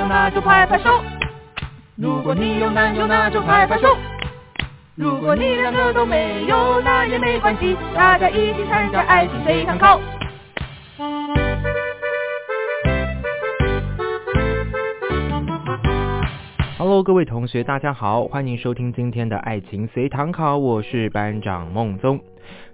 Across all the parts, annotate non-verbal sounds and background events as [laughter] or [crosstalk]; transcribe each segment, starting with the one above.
有，那就拍拍手；如果你有男友，那就拍拍手。如果你两个都没有，那也没关系，大家一起参加爱情随堂考。Hello，各位同学，大家好，欢迎收听今天的爱情随堂考，我是班长孟宗。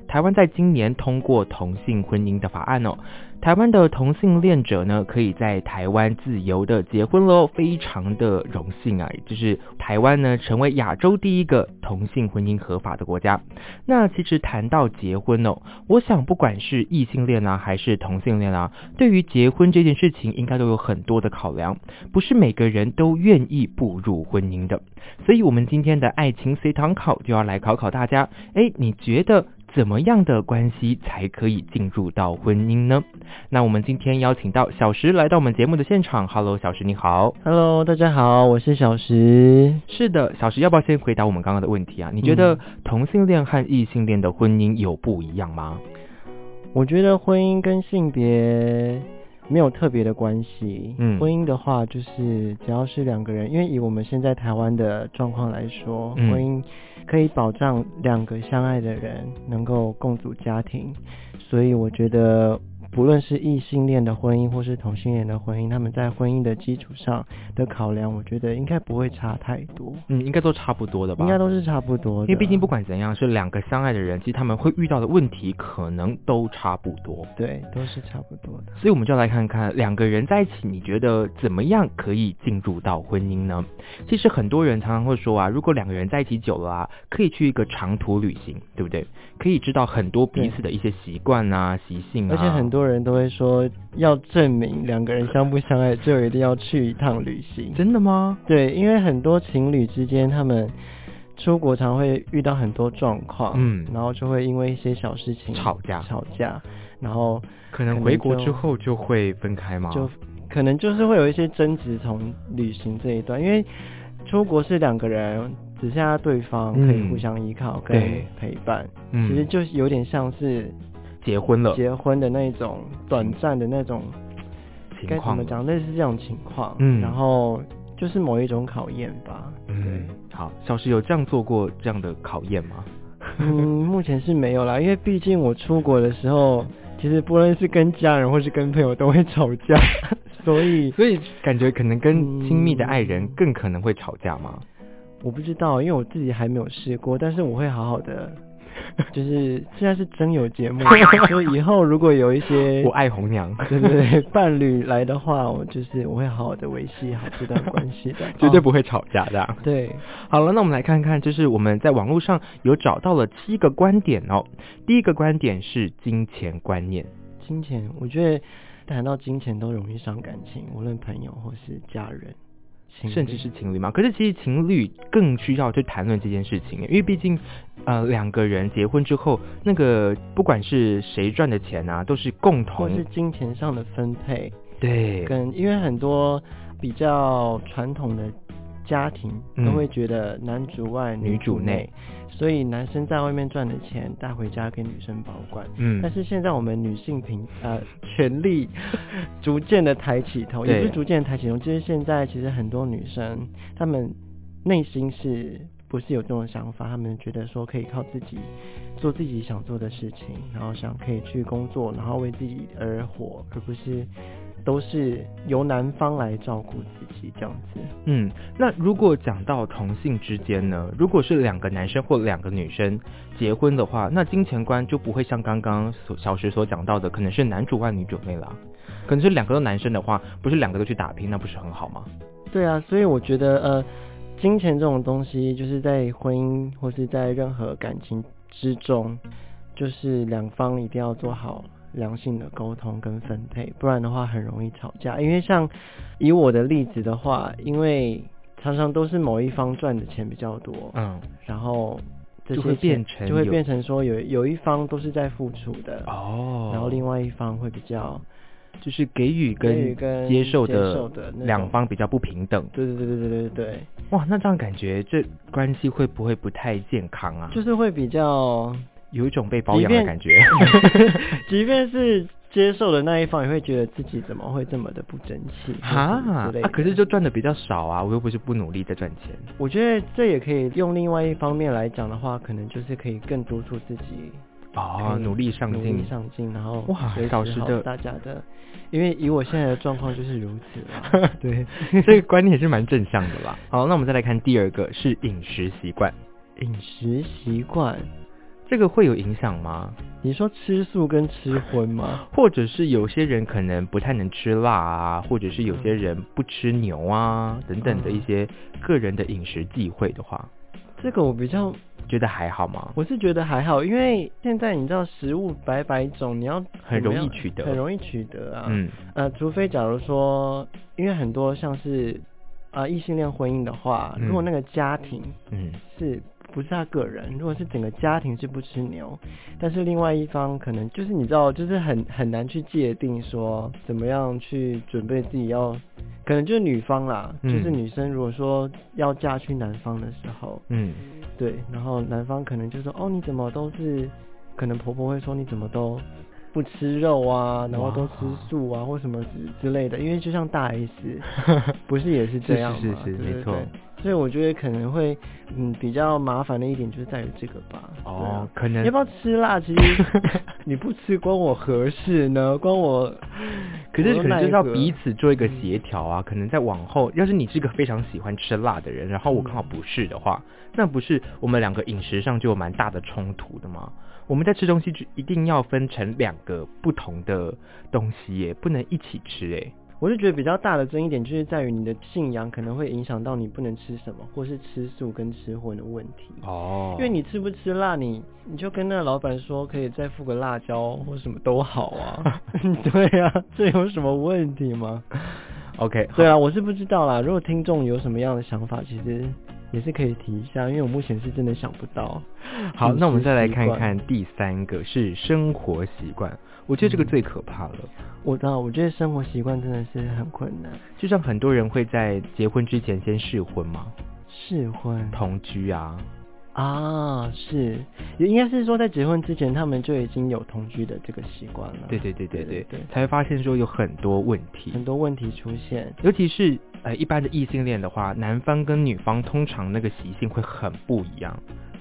台湾在今年通过同性婚姻的法案哦，台湾的同性恋者呢，可以在台湾自由的结婚喽，非常的荣幸啊！就是台湾呢，成为亚洲第一个同性婚姻合法的国家。那其实谈到结婚哦，我想不管是异性恋啊，还是同性恋啊，对于结婚这件事情，应该都有很多的考量，不是每个人都愿意步入婚姻的。所以，我们今天的爱情随堂考就要来考考大家，哎，你觉得？怎么样的关系才可以进入到婚姻呢？那我们今天邀请到小石来到我们节目的现场。Hello，小石你好。Hello，大家好，我是小石。是的，小石要不要先回答我们刚刚的问题啊？你觉得同性恋和异性恋的婚姻有不一样吗？我觉得婚姻跟性别没有特别的关系。嗯，婚姻的话就是只要是两个人，因为以我们现在台湾的状况来说，婚姻。可以保障两个相爱的人能够共组家庭，所以我觉得。不论是异性恋的婚姻或是同性恋的婚姻，他们在婚姻的基础上的考量，我觉得应该不会差太多。嗯，应该都差不多的吧？应该都是差不多的。因为毕竟不管怎样，是两个相爱的人，其实他们会遇到的问题可能都差不多。对，都是差不多的。所以我们就来看看两个人在一起，你觉得怎么样可以进入到婚姻呢？其实很多人常常会说啊，如果两个人在一起久了啊，可以去一个长途旅行，对不对？可以知道很多彼此的一些习惯啊、习性啊。而且很多人都会说，要证明两个人相不相爱，就一定要去一趟旅行。真的吗？对，因为很多情侣之间，他们出国常会遇到很多状况，嗯，然后就会因为一些小事情吵架，吵架，然后可能回国之后就会分开吗？就可能就是会有一些争执从旅行这一段，因为出国是两个人。只剩下对方可以互相依靠跟陪伴，嗯其实就是有点像是结婚了，结婚的那种短暂的那种情况，怎么讲？类似这种情况，嗯，然后就是某一种考验吧。嗯，好，小石有这样做过这样的考验吗？嗯，目前是没有啦，因为毕竟我出国的时候，其实不论是跟家人或是跟朋友都会吵架，[laughs] 所以所以感觉可能跟亲密的爱人更可能会吵架吗？我不知道，因为我自己还没有试过，但是我会好好的，[laughs] 就是现在是真有节目，[laughs] 所以以后如果有一些我爱红娘，对 [laughs] 对对，伴侣来的话，我就是我会好好的维系好这段关系的，绝对不会吵架的。对，好了，那我们来看看，就是我们在网络上有找到了七个观点哦。第一个观点是金钱观念，金钱，我觉得谈到金钱都容易伤感情，无论朋友或是家人。甚至是情侣嘛？可是其实情侣更需要去谈论这件事情，因为毕竟，呃，两个人结婚之后，那个不管是谁赚的钱啊，都是共同，或是金钱上的分配。对，跟因为很多比较传统的家庭都会觉得男主外女主内。所以男生在外面赚的钱带回家给女生保管，嗯，但是现在我们女性平呃权利 [laughs] 逐渐的抬起头，也不是逐渐抬起头，就是现在其实很多女生她们内心是不是有这种想法？她们觉得说可以靠自己做自己想做的事情，然后想可以去工作，然后为自己而活，而不是。都是由男方来照顾自己这样子。嗯，那如果讲到同性之间呢？如果是两个男生或两个女生结婚的话，那金钱观就不会像刚刚所小石所讲到的，可能是男主外女主内了。可能是两个都男生的话，不是两个都去打拼，那不是很好吗？对啊，所以我觉得呃，金钱这种东西，就是在婚姻或是在任何感情之中，就是两方一定要做好。良性的沟通跟分配，不然的话很容易吵架。因为像以我的例子的话，因为常常都是某一方赚的钱比较多，嗯，然后就会变成就会变成说有有一方都是在付出的哦，然后另外一方会比较。就是给予跟接受的两方比较不平等。对对对对对对对。哇，那这样感觉这关系会不会不太健康啊？就是会比较有一种被包养的感觉。[laughs] 即便是接受的那一方，也会觉得自己怎么会这么的不争气啊？啊，可是就赚的比较少啊，我又不是不努力在赚钱。我觉得这也可以用另外一方面来讲的话，可能就是可以更督促自己。哦，努力上进，努力上进，然后哇，老师的大家的，因为以我现在的状况就是如此了。[laughs] 对，这个观念也是蛮正向的吧。好，那我们再来看第二个是饮食习惯。饮食习惯，这个会有影响吗？你说吃素跟吃荤吗？或者是有些人可能不太能吃辣啊，或者是有些人不吃牛啊等等的一些个人的饮食忌讳的话，这个我比较。觉得还好吗？我是觉得还好，因为现在你知道食物百百种，你要很容易取得，很容易取得啊。嗯，呃，除非假如说，因为很多像是啊异性恋婚姻的话，如果那个家庭嗯是。不是他个人，如果是整个家庭是不吃牛，但是另外一方可能就是你知道，就是很很难去界定说怎么样去准备自己要，可能就是女方啦，就是女生如果说要嫁去男方的时候，嗯，对，然后男方可能就说哦你怎么都是，可能婆婆会说你怎么都。不吃肉啊，然后都吃素啊，或什么之之类的，因为就像大 S，[laughs] 不是也是这样吗？是是是，没错。所以我觉得可能会，嗯，比较麻烦的一点就是在于这个吧。哦，可能要不要吃辣？其实 [laughs] 你不吃关我何事呢？关我。可是可能就是要彼此做一个协调啊。可能在往后，要是你是个非常喜欢吃辣的人，然后我刚好不是的话，那不是我们两个饮食上就有蛮大的冲突的吗？我们在吃东西就一定要分成两个不同的东西耶，不能一起吃哎。我是觉得比较大的争议点就是在于你的信仰可能会影响到你不能吃什么，或是吃素跟吃荤的问题。哦。因为你吃不吃辣，你你就跟那个老板说可以再付个辣椒或什么都好啊。[laughs] 对啊，这有什么问题吗？OK。对啊，我是不知道啦。如果听众有什么样的想法，其实。也是可以提一下，因为我目前是真的想不到。好，那我们再来看看第三个是生活习惯，我觉得这个最可怕了。我知道，我觉得生活习惯真的是很困难。就像很多人会在结婚之前先试婚吗？试婚，同居啊。啊，是，也应该是说在结婚之前，他们就已经有同居的这个习惯了。对对对对对对，才会发现说有很多问题，很多问题出现。尤其是呃一般的异性恋的话，男方跟女方通常那个习性会很不一样。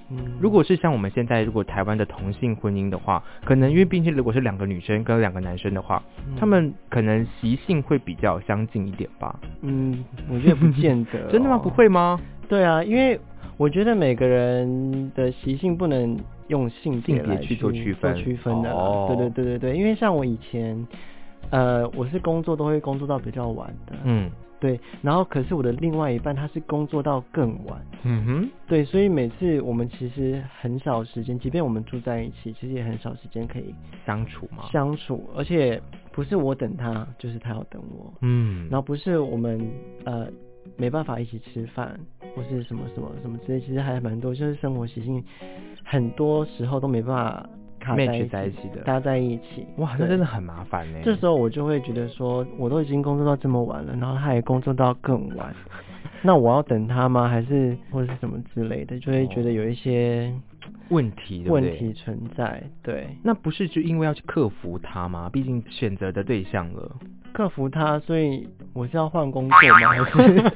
嗯，如果是像我们现在如果台湾的同性婚姻的话，可能因为毕竟如果是两个女生跟两个男生的话，他们可能习性会比较相近一点吧。嗯，我觉得不见得。[laughs] 真的吗？不会吗？对啊，因为。我觉得每个人的习性不能用性别来去做区分区分的，对对对对对，因为像我以前，呃，我是工作都会工作到比较晚的，嗯，对，然后可是我的另外一半他是工作到更晚，嗯哼，对，所以每次我们其实很少时间，即便我们住在一起，其实也很少时间可以相处嘛，相处，而且不是我等他，就是他要等我，嗯，然后不是我们呃。没办法一起吃饭，或是什么什么什么之类，其实还蛮多，就是生活习性，很多时候都没办法卡在一起的，搭在一起。哇，那真的很麻烦呢。这时候我就会觉得说，我都已经工作到这么晚了，然后他也工作到更晚，[laughs] 那我要等他吗？还是或者是什么之类的，就会觉得有一些问题，问题存在。对，那不是就因为要去克服他吗？毕竟选择的对象了。克服它，所以我是要换工作吗？还是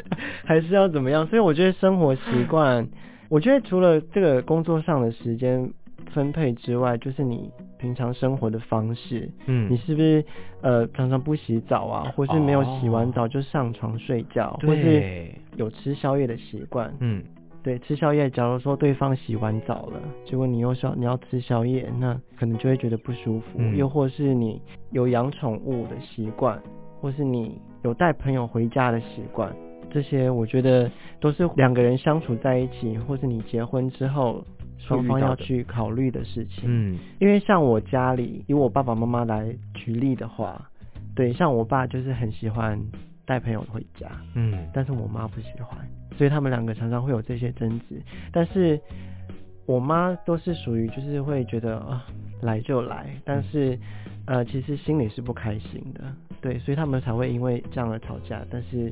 [laughs] 还是要怎么样？所以我觉得生活习惯，我觉得除了这个工作上的时间分配之外，就是你平常生活的方式，嗯，你是不是呃常常不洗澡啊，或是没有洗完澡就上床睡觉，或是有吃宵夜的习惯，嗯。对，吃宵夜，假如说对方洗完澡了，结果你又说你要吃宵夜，那可能就会觉得不舒服。又或是你有养宠物的习惯，或是你有带朋友回家的习惯，这些我觉得都是两个人相处在一起，或是你结婚之后双方要去考虑的事情。嗯，因为像我家里，以我爸爸妈妈来举例的话，对，像我爸就是很喜欢带朋友回家，嗯，但是我妈不喜欢，所以他们两个常常会有这些争执。但是我妈都是属于就是会觉得啊来就来，但是呃其实心里是不开心的，对，所以他们才会因为这样而吵架。但是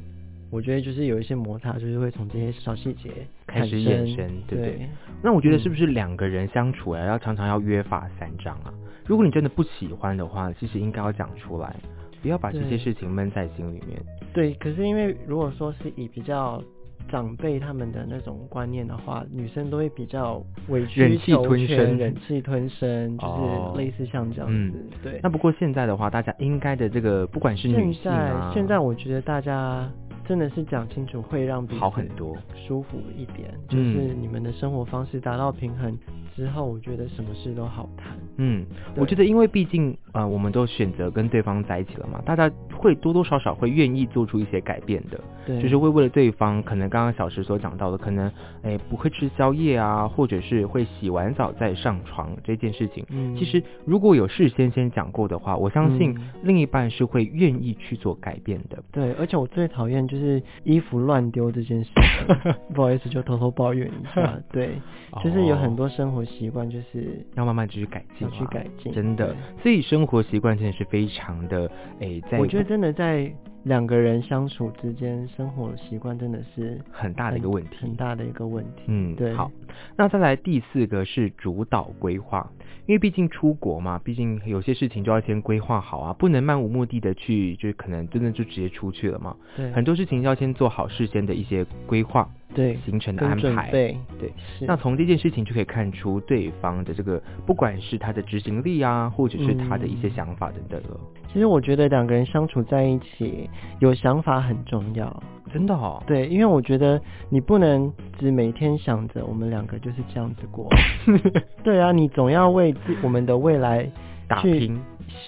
我觉得就是有一些摩擦，就是会从这些小细节开始衍生，对对？那我觉得是不是两个人相处啊，要常常要约法三章啊？如果你真的不喜欢的话，其实应该要讲出来，不要把这些事情闷在心里面。对，可是因为如果说是以比较。长辈他们的那种观念的话，女生都会比较委曲求全、忍气吞声，就是类似像这样子。对。那不过现在的话，大家应该的这个，不管是女性啊，现在我觉得大家真的是讲清楚，会让好很多，舒服一点。就是你们的生活方式达到平衡之后，我觉得什么事都好谈。嗯，我觉得因为毕竟啊，我们都选择跟对方在一起了嘛，大家会多多少少会愿意做出一些改变的。对，就是会为了对方，可能刚刚小石所讲到的，可能哎不会吃宵夜啊，或者是会洗完澡再上床这件事情。嗯，其实如果有事先先讲过的话，我相信另一半是会愿意去做改变的。对，而且我最讨厌就是衣服乱丢这件事。[laughs] 不好意思，就偷偷抱怨一下。对，就是有很多生活习惯，就是要慢慢继续改进。去改进，真的，所以生活习惯真的是非常的诶，在我觉得真的在两个人相处之间，生活习惯真的是很大的一个问题，很大的一个问题。嗯，对。好，那再来第四个是主导规划，因为毕竟出国嘛，毕竟有些事情就要先规划好啊，不能漫无目的的去，就可能真的就直接出去了嘛。对，很多事情要先做好事先的一些规划。对行程的安排，对对，那从这件事情就可以看出对方的这个，不管是他的执行力啊，或者是他的一些想法等等了。其实我觉得两个人相处在一起，有想法很重要，真的哦。对，因为我觉得你不能只每天想着我们两个就是这样子过。[laughs] 对啊，你总要为自我们的未来打拼。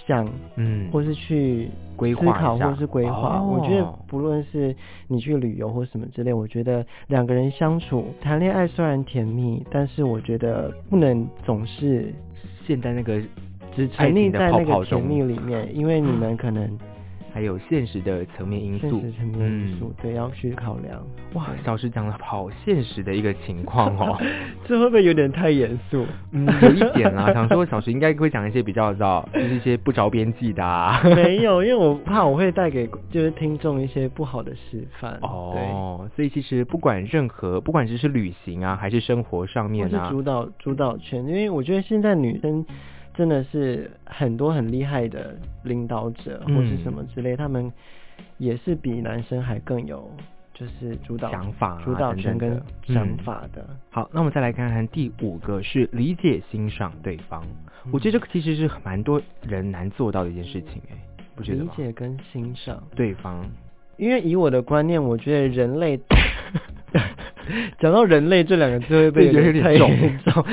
想，嗯，或是去规划、思考，或是规划。我觉得不论是你去旅游或什么之类，我觉得两个人相处、谈恋爱虽然甜蜜，但是我觉得不能总是陷在那个只沉溺在那个甜蜜里面，因为你们可能。还有现实的层面因素，现实层面因素，对，要去考量。哇，小石讲了好现实的一个情况哦，[laughs] 这会不会有点太严肃？嗯，有一点啦。[laughs] 想说小石应该会讲一些比较知道，就是一些不着边际的。啊。[laughs] 没有，因为我怕我会带给就是听众一些不好的示范。哦，所以其实不管任何，不管只是旅行啊，还是生活上面啊，是主导主导权。因为我觉得现在女生。真的是很多很厉害的领导者或是什么之类，他们也是比男生还更有就是主导想法、主导权跟想法的。好，那我们再来看看第五个是理解欣赏对方。我觉得这个其实是蛮多人难做到的一件事情，哎，不觉得理解跟欣赏。对方，因为以我的观念，我觉得人类 [laughs] 讲到人类这两个字会被有点重。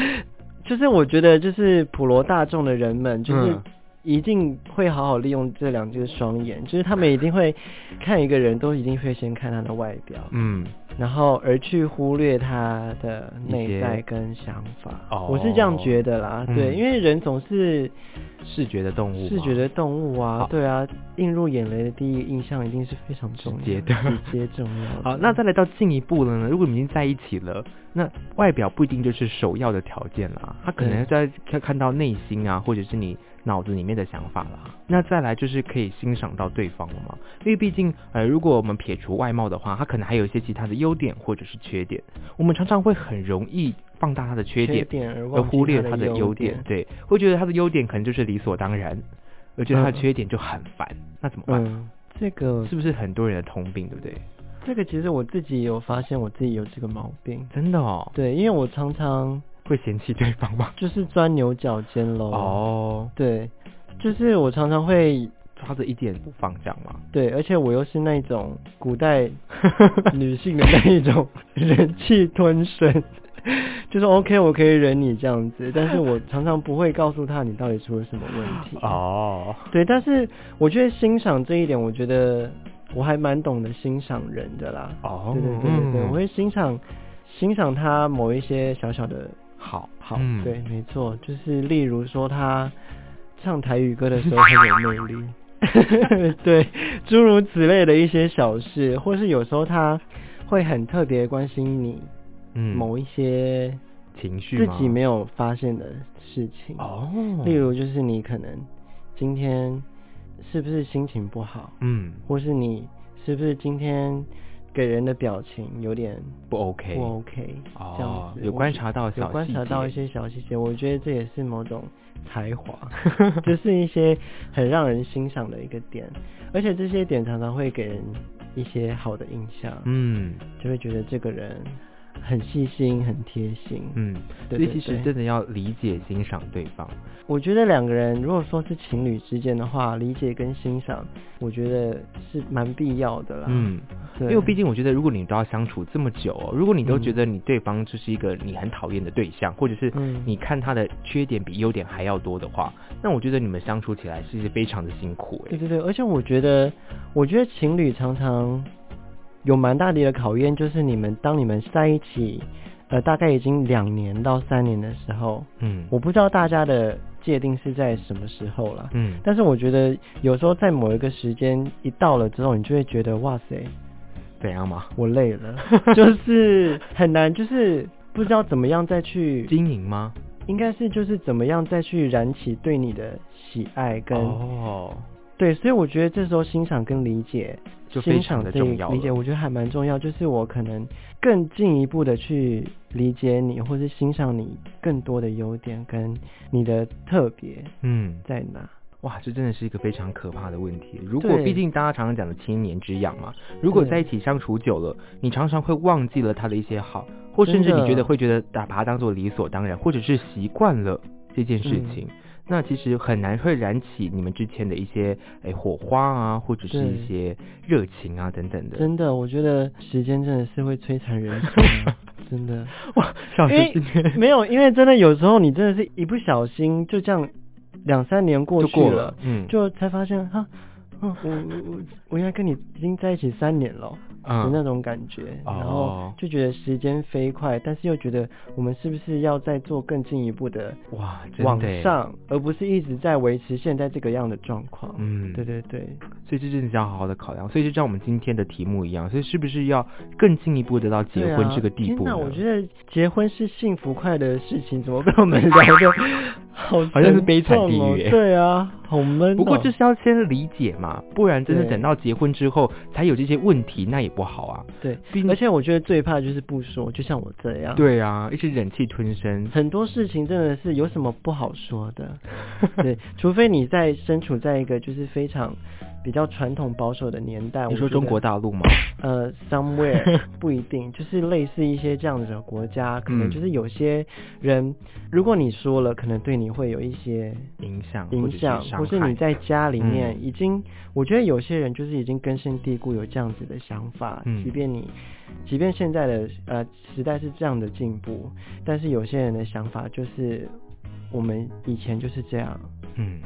就是我觉得，就是普罗大众的人们，就是一定会好好利用这两只双眼，就是他们一定会看一个人都一定会先看他的外表，嗯。然后而去忽略他的内在跟想法，我是这样觉得啦。对，因为人总是视觉的动物，视觉的动物啊，对啊，映入眼帘的第一印象一定是非常直接的，直接重要。好，那再来到进一步了呢？如果你已经在一起了，那外表不一定就是首要的条件啦，他可能在看看到内心啊，或者是你。脑子里面的想法啦，那再来就是可以欣赏到对方了嘛？因为毕竟，呃，如果我们撇除外貌的话，他可能还有一些其他的优点或者是缺点。我们常常会很容易放大他的缺点，而忽略他的优点。对，会觉得他的优点可能就是理所当然，而觉得他的缺点就很烦。那怎么办？这个是不是很多人的通病，对不对？这个其实我自己有发现，我自己有这个毛病。真的哦。对，因为我常常。会嫌弃对方吗？就是钻牛角尖喽。哦，对，就是我常常会抓着一点不放，这样吗？对，而且我又是那种古代 [laughs] 女性的那一种忍气吞声，[laughs] 就是 OK，我可以忍你这样子，但是我常常不会告诉他你到底出了什么问题。哦，对，但是我觉得欣赏这一点，我觉得我还蛮懂得欣赏人的啦。哦，对对对对对，我会欣赏欣赏他某一些小小的。好，好，对，没错，就是例如说他唱台语歌的时候很有魅力，[laughs] 对，诸如此类的一些小事，或是有时候他会很特别关心你，嗯，某一些情绪自己没有发现的事情。哦，例如就是你可能今天是不是心情不好，嗯，或是你是不是今天。给人的表情有点不 OK，不 OK，这样子有观察到小有观察到一些小细节，我觉得这也是某种才华，[laughs] 就是一些很让人欣赏的一个点，而且这些点常常会给人一些好的印象，嗯，就会觉得这个人。很细心，很贴心，嗯，所以其实真的要理解、欣赏对方。我觉得两个人如果说是情侣之间的话，理解跟欣赏，我觉得是蛮必要的啦。嗯，因为毕竟我觉得，如果你都要相处这么久，如果你都觉得你对方就是一个你很讨厌的对象，或者是你看他的缺点比优点还要多的话，那我觉得你们相处起来是非常的辛苦。对对对，而且我觉得，我觉得情侣常常。有蛮大的一个考验，就是你们当你们在一起，呃，大概已经两年到三年的时候，嗯，我不知道大家的界定是在什么时候了，嗯，但是我觉得有时候在某一个时间一到了之后，你就会觉得哇塞，怎样嘛？我累了，[laughs] 就是很难，就是不知道怎么样再去经营吗？应该是就是怎么样再去燃起对你的喜爱跟哦。对，所以我觉得这时候欣赏跟理解，就非常的重要。理解我觉得还蛮重要，就是我可能更进一步的去理解你，或是欣赏你更多的优点跟你的特别，嗯，在哪？哇，这真的是一个非常可怕的问题。如果毕竟大家常常讲的七年之痒嘛，如果在一起相处久了，你常常会忘记了他的一些好，或甚至你觉得会觉得把把他当做理所当然，或者是习惯了这件事情。那其实很难会燃起你们之前的一些诶火花啊，或者是一些热情啊等等的。真的，我觉得时间真的是会摧残人生，[laughs] 真的哇！小学没有，因为真的有时候你真的是一不小心就这样两三年过去了，嗯，就才发现哈，我我我我应该跟你已经在一起三年了。的那种感觉，然后就觉得时间飞快，但是又觉得我们是不是要再做更进一步的哇往上，而不是一直在维持现在这个样的状况。嗯，对对对，所以这真的是要好好的考量。所以就像我们今天的题目一样，所以是不是要更进一步得到结婚这个地步？那我觉得结婚是幸福快的事情，怎么被我们聊的 [laughs] 好好像是悲惨地狱？对啊，好闷。不过就是要先理解嘛，不然真的等到结婚之后才有这些问题，那也。不好啊，对，而且我觉得最怕就是不说，就像我这样，对啊，一直忍气吞声，很多事情真的是有什么不好说的，[laughs] 对，除非你在身处在一个就是非常。比较传统保守的年代，你说中国大陆吗？呃，somewhere [laughs] 不一定，就是类似一些这样子的国家，可能就是有些人，如果你说了，可能对你会有一些影响，影响，或是你在家里面已经，我觉得有些人就是已经根深蒂固有这样子的想法，即便你，即便现在的呃时代是这样的进步，但是有些人的想法就是我们以前就是这样，嗯。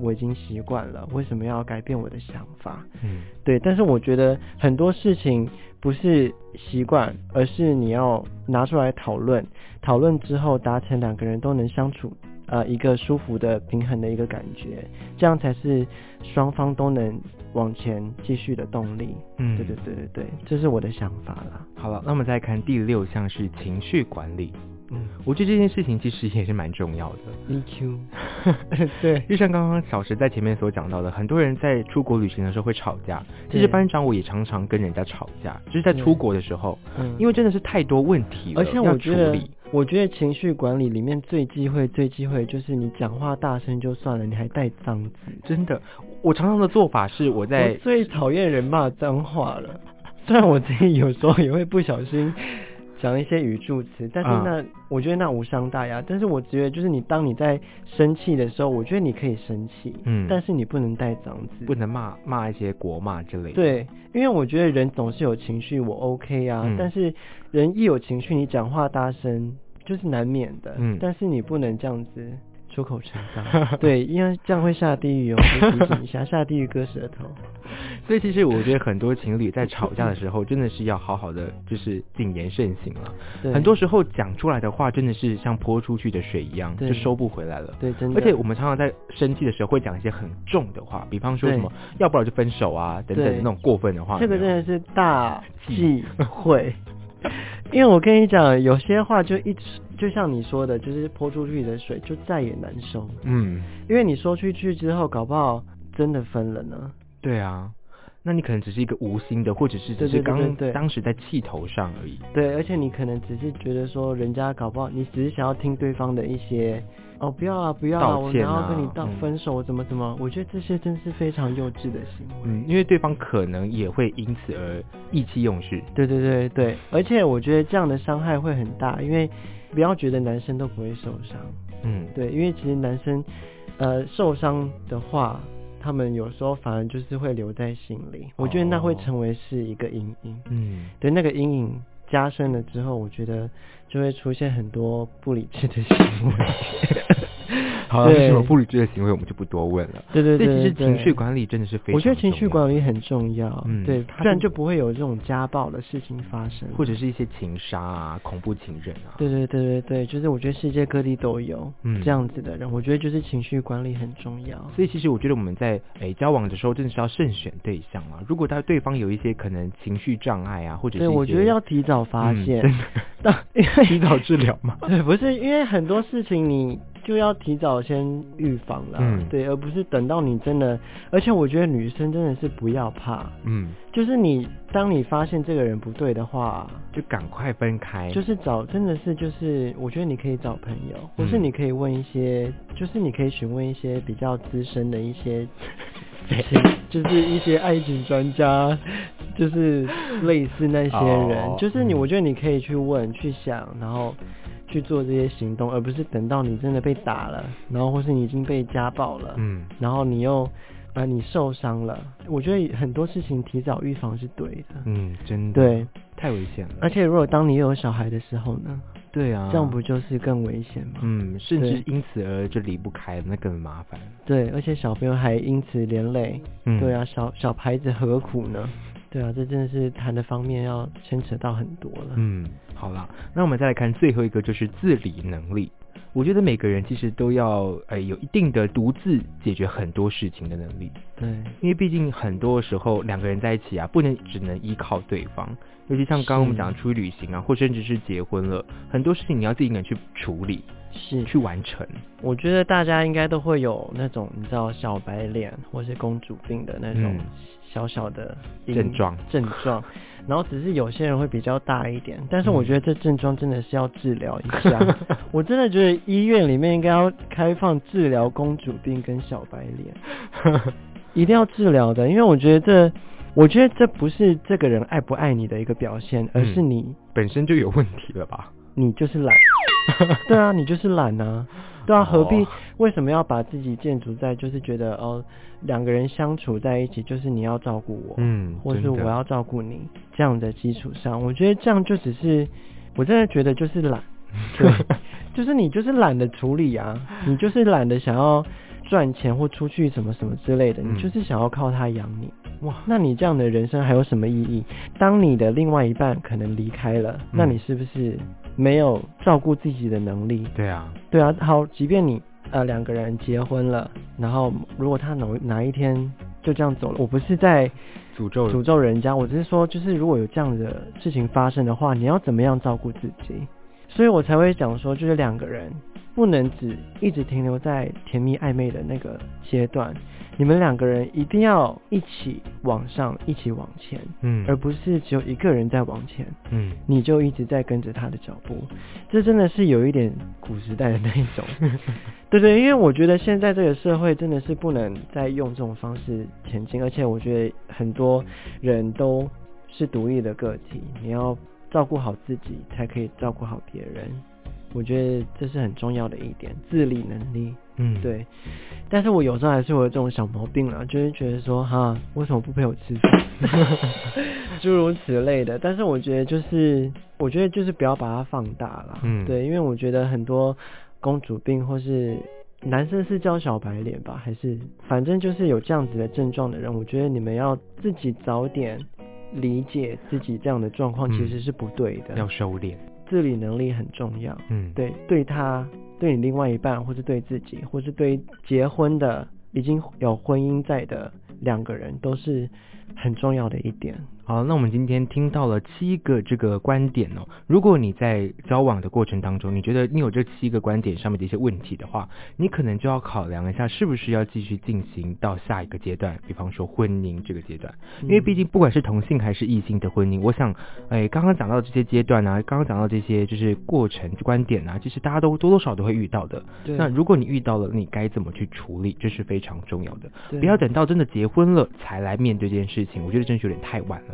我已经习惯了，为什么要改变我的想法？嗯，对。但是我觉得很多事情不是习惯，而是你要拿出来讨论，讨论之后达成两个人都能相处，呃，一个舒服的平衡的一个感觉，这样才是双方都能往前继续的动力。嗯，对对对对对，这是我的想法啦。好了，那我们再看第六项是情绪管理。嗯，我觉得这件事情其实也是蛮重要的。Thank you [laughs] 对，就像刚刚小石在前面所讲到的，很多人在出国旅行的时候会吵架。其实班长我也常常跟人家吵架，就是在出国的时候，嗯，因为真的是太多问题了，而且我觉得，我觉得情绪管理里面最忌讳、最忌讳就是你讲话大声就算了，你还带脏字。真的，我常常的做法是我在最讨厌人骂脏话了，虽然我自己有时候也会不小心。讲一些语助词，但是那我觉得那无伤大雅。但是我觉得就是你当你在生气的时候，我觉得你可以生气，嗯，但是你不能带脏字，不能骂骂一些国骂之类的。对，因为我觉得人总是有情绪，我 OK 啊。但是人一有情绪，你讲话大声就是难免的。嗯，但是你不能这样子，出口成章。[laughs] 对，因为这样会下地狱哦，提醒一下，[laughs] 下地狱割舌头。所以其实我觉得很多情侣在吵架的时候，真的是要好好的，就是谨言慎行了。很多时候讲出来的话，真的是像泼出去的水一样，就收不回来了。对，真的。而且我们常常在生气的时候会讲一些很重的话，比方说什么，要不然就分手啊等等那种过分的话。这个真的是大忌讳。[laughs] 因为我跟你讲，有些话就一直就像你说的，就是泼出去的水就再也难收。嗯，因为你说出去之后，搞不好真的分了呢。对啊，那你可能只是一个无心的，或者是只是刚当时在气头上而已。对，而且你可能只是觉得说，人家搞不好你只是想要听对方的一些。哦，不要啊，不要啊！我然后跟你道分手，怎么怎么？我觉得这些真是非常幼稚的行为。嗯，因为对方可能也会因此而意气用事。对对对对，而且我觉得这样的伤害会很大，因为不要觉得男生都不会受伤。嗯，对，因为其实男生呃受伤的话，他们有时候反而就是会留在心里。我觉得那会成为是一个阴影。嗯，对，那个阴影加深了之后，我觉得就会出现很多不理智的行为。[laughs] 好，什么不理智的行为我们就不多问了。对对对，其实情绪管理真的是非常。我觉得情绪管理很重要。嗯，对，不然就不会有这种家暴的事情发生，或者是一些情杀啊、恐怖情人啊。对对对对对，就是我觉得世界各地都有这样子的人。我觉得就是情绪管理很重要。所以其实我觉得我们在诶交往的时候，真的是要慎选对象啊。如果他对方有一些可能情绪障碍啊，或者对，我觉得要提早发现，[laughs] 提早治疗嘛。对，不是因为很多事情你。就要提早先预防了，对，而不是等到你真的。而且我觉得女生真的是不要怕，嗯，就是你当你发现这个人不对的话，就赶快分开。就是找，真的是就是，我觉得你可以找朋友，或是你可以问一些，就是你可以询问一些比较资深的一些，[laughs] 就是一些爱情专家，就是类似那些人，就是你，我觉得你可以去问去想，然后。去做这些行动，而不是等到你真的被打了，然后或是你已经被家暴了，嗯，然后你又啊你受伤了。我觉得很多事情提早预防是对的，嗯，真的，对，太危险了。而且如果当你有小孩的时候呢？对啊，这样不就是更危险吗？嗯，甚至因此而就离不开，那更麻烦。对，而且小朋友还因此连累。嗯，对啊，小小孩子何苦呢？对啊，这真的是谈的方面要牵扯到很多了。嗯，好了，那我们再来看最后一个，就是自理能力。我觉得每个人其实都要呃有一定的独自解决很多事情的能力。对，因为毕竟很多时候两个人在一起啊，不能只能依靠对方。尤其像刚刚我们讲的出去旅行啊，或甚至是结婚了，很多事情你要自己一个人去处理，是去完成。我觉得大家应该都会有那种你知道小白脸或是公主病的那种。小小的症状，症状，[laughs] 然后只是有些人会比较大一点，但是我觉得这症状真的是要治疗一下。[laughs] 我真的觉得医院里面应该要开放治疗公主病跟小白脸，[laughs] 一定要治疗的，因为我觉得这，我觉得这不是这个人爱不爱你的一个表现，而是你本身就有问题了吧？你就是懒，对啊，你就是懒啊。对啊，何必为什么要把自己建筑在就是觉得哦，两个人相处在一起就是你要照顾我，嗯，或是我要照顾你这样的基础上，我觉得这样就只是，我真的觉得就是懒，[laughs] 对，就是你就是懒得处理啊，你就是懒得想要赚钱或出去什么什么之类的，你就是想要靠他养你，哇，那你这样的人生还有什么意义？当你的另外一半可能离开了，那你是不是？没有照顾自己的能力，对啊，对啊。好，即便你呃两个人结婚了，然后如果他哪哪一天就这样走了，我不是在诅咒诅咒人家，我只是说，就是如果有这样的事情发生的话，你要怎么样照顾自己？所以我才会讲说，就是两个人不能只一直停留在甜蜜暧昧的那个阶段。你们两个人一定要一起往上，一起往前，嗯，而不是只有一个人在往前，嗯，你就一直在跟着他的脚步，这真的是有一点古时代的那一种，对 [laughs] 对，因为我觉得现在这个社会真的是不能再用这种方式前进，而且我觉得很多人都是独立的个体，你要照顾好自己，才可以照顾好别人。我觉得这是很重要的一点，自理能力。嗯，对。但是我有时候还是会有这种小毛病啦，就是觉得说，哈，为什么不陪我吃饭？[laughs] [laughs] 诸如此类的。但是我觉得就是，我觉得就是不要把它放大了。嗯，对，因为我觉得很多公主病或是男生是叫小白脸吧，还是反正就是有这样子的症状的人，我觉得你们要自己早点理解自己这样的状况其实是不对的，要收敛，自理能力很重要。嗯，对，对他，对你另外一半，或是对自己，或是对结婚的已经有婚姻在的两个人，都是很重要的一点。好，那我们今天听到了七个这个观点哦。如果你在交往的过程当中，你觉得你有这七个观点上面的一些问题的话，你可能就要考量一下，是不是要继续进行到下一个阶段，比方说婚姻这个阶段。因为毕竟不管是同性还是异性的婚姻，我想，哎，刚刚讲到这些阶段啊，刚刚讲到这些就是过程观点啊，其实大家都多多少都会遇到的。那如果你遇到了，你该怎么去处理，这是非常重要的。不要等到真的结婚了才来面对这件事情，我觉得真是有点太晚了。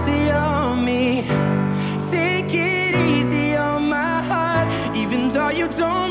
you don't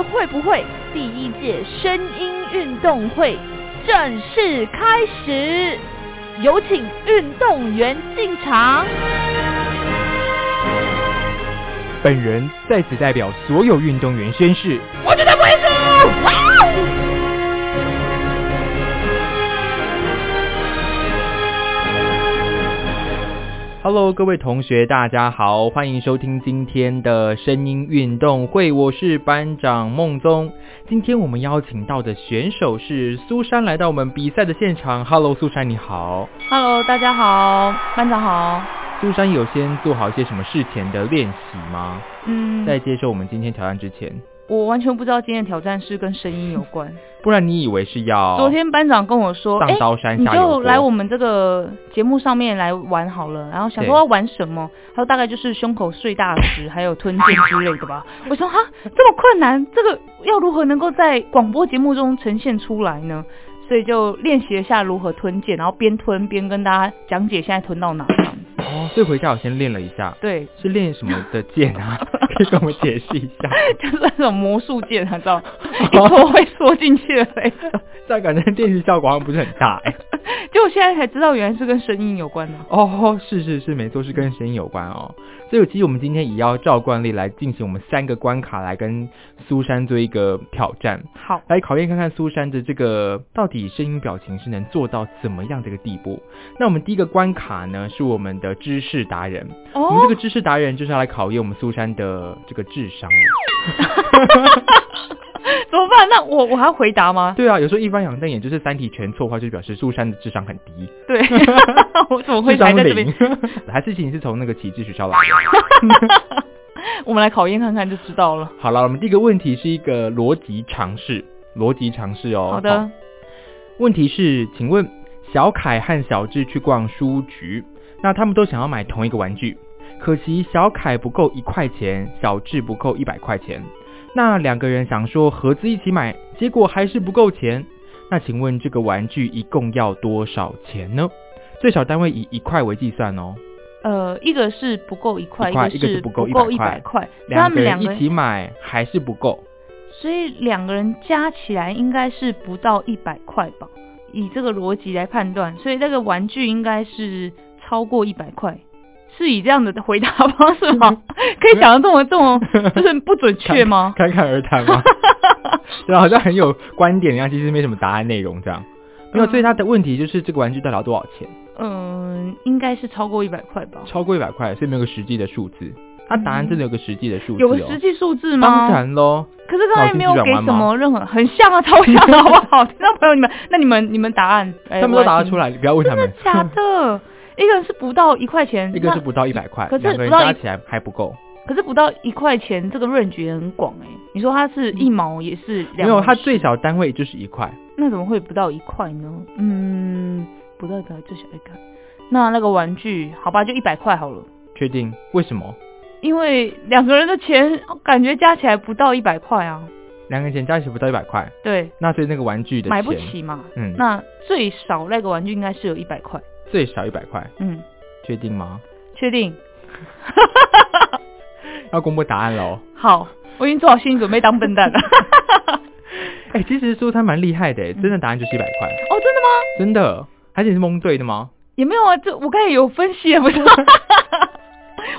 学会不会第一届声音运动会正式开始？有请运动员进场。本人在此代表所有运动员宣誓，我绝对不会输！Hello，各位同学，大家好，欢迎收听今天的声音运动会，我是班长孟宗。今天我们邀请到的选手是苏珊，来到我们比赛的现场。Hello，苏珊你好。Hello，大家好，班长好。苏珊有先做好一些什么事前的练习吗？嗯，在接受我们今天挑战之前。我完全不知道今天的挑战是跟声音有关，不然你以为是要？昨天班长跟我说，上刀山下你就来我们这个节目上面来玩好了。然后想说要玩什么？他说大概就是胸口碎大石，还有吞剑之类的吧。我说哈，这么困难，这个要如何能够在广播节目中呈现出来呢？所以就练习一下如何吞剑，然后边吞边跟大家讲解现在吞到哪。哦，所以回家我先练了一下。对，是练什么的剑啊？[laughs] 可以跟我们解释一下。[laughs] 就是那种魔术剑，你知道 [laughs] 一戳会缩进去的那种。这样感觉电视效果好像不是很大哎。[laughs] 就我现在才知道，原来是跟声音有关的。哦，是是是，没错，是跟声音有关哦。所以其实我们今天也要照惯例来进行我们三个关卡，来跟苏珊做一个挑战。好，来考验看看苏珊的这个到底声音表情是能做到怎么样这个地步。那我们第一个关卡呢，是我们的知识达人。哦。我们这个知识达人就是要来考验我们苏珊的这个智商。[laughs] 怎么办？那我我还要回答吗？对啊，有时候一翻两瞪眼，就是三题全错的话，就表示苏珊的智商很低。对，[laughs] 我怎么会在这边？[laughs] 还是你是从那个启智学校来的？我们来考验看看就知道了。好了，我们第一个问题是一个逻辑尝试，逻辑尝试哦。好的。问题是，请问小凯和小智去逛书局，那他们都想要买同一个玩具，可惜小凯不够一块钱，小智不够一百块钱。那两个人想说合资一起买，结果还是不够钱。那请问这个玩具一共要多少钱呢？最小单位以一块为计算哦。呃，一个是不够一块，一个是不够一百块。两个人一起买还是不够。所以两个人加起来应该是不到一百块吧？以这个逻辑来判断，所以那个玩具应该是超过一百块。是以这样的回答方式吗？可以讲的这么这么 [laughs] 就是不准确吗？侃侃而谈吗？[laughs] 对，好像很有观点一样，其实没什么答案内容这样。没有，所以他的问题就是这个玩具到底要多少钱？嗯，应该是超过一百块吧。超过一百块，所以没有个实际的数字。他答案真的有个实际的数字？有个实际数字吗？当然喽。可是刚才没有给什么任何，很像啊，超像的好不好？[laughs] 听众朋友你们，那你们你们答案？他们都答得出来，你不要问他们。真的假的？一个人是不到一块钱，一个是不到一百块，可是不到加起来还不够。可是不到一块钱，这个 range 很广哎。你说它是一毛也是两？没有，它最小单位就是一块。那怎么会不到一块呢？嗯，不到一块最小一块。那那个玩具，好吧，就一百块好了。确定？为什么？因为两个人的钱感觉加起来不到一百块啊。两个人钱加起来不到一百块。对。那所以那个玩具的买不起嘛？嗯。那最少那个玩具应该是有一百块。最少一百块，嗯，确定吗？确定，[laughs] 要公布答案喽。好，我已经做好心理准备当笨蛋了。[laughs] 哎，其实说他蛮厉害的，真的答案就是一百块。哦，真的吗？真的，还是你是蒙对的吗？也没有啊，这我刚才有分析，不是。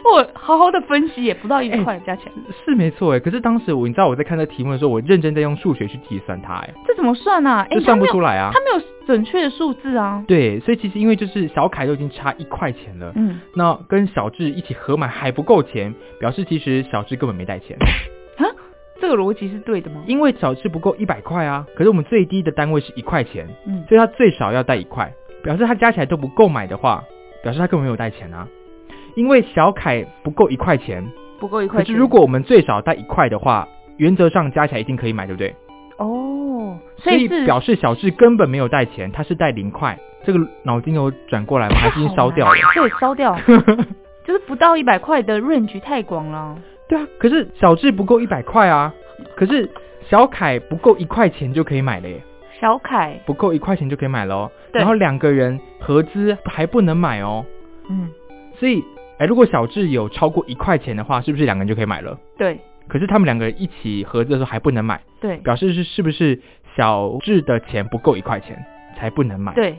[laughs] 我好好的分析也不到一块加起来是没错哎，可是当时我你知道我在看这题目的时候，我认真在用数学去计算它哎，这怎么算啊？这算不出来啊，它没有准确的数字啊。对，所以其实因为就是小凯都已经差一块钱了，嗯，那跟小智一起合买还不够钱，表示其实小智根本没带钱啊。这个逻辑是对的吗？因为小智不够一百块啊，可是我们最低的单位是一块钱，嗯，所以他最少要带一块，表示他加起来都不够买的话，表示他根本没有带钱啊。因为小凯不够一块钱，不够一块。可是如果我们最少带一块的话，原则上加起来一定可以买，对不对？哦，所以表示小智根本没有带钱，他是带零块。这个脑筋有转过来吗？还是已经烧掉了？对，烧掉。[laughs] 就是不到一百块的 range 太广了。对啊，可是小智不够一百块啊，可是小凯不够一块钱就可以买了耶。小凯不够一块钱就可以买了哦。然后两个人合资还不能买哦。嗯。所以。哎，如果小智有超过一块钱的话，是不是两个人就可以买了？对。可是他们两个人一起合资的时候还不能买。对。表示是是不是小智的钱不够一块钱才不能买？对。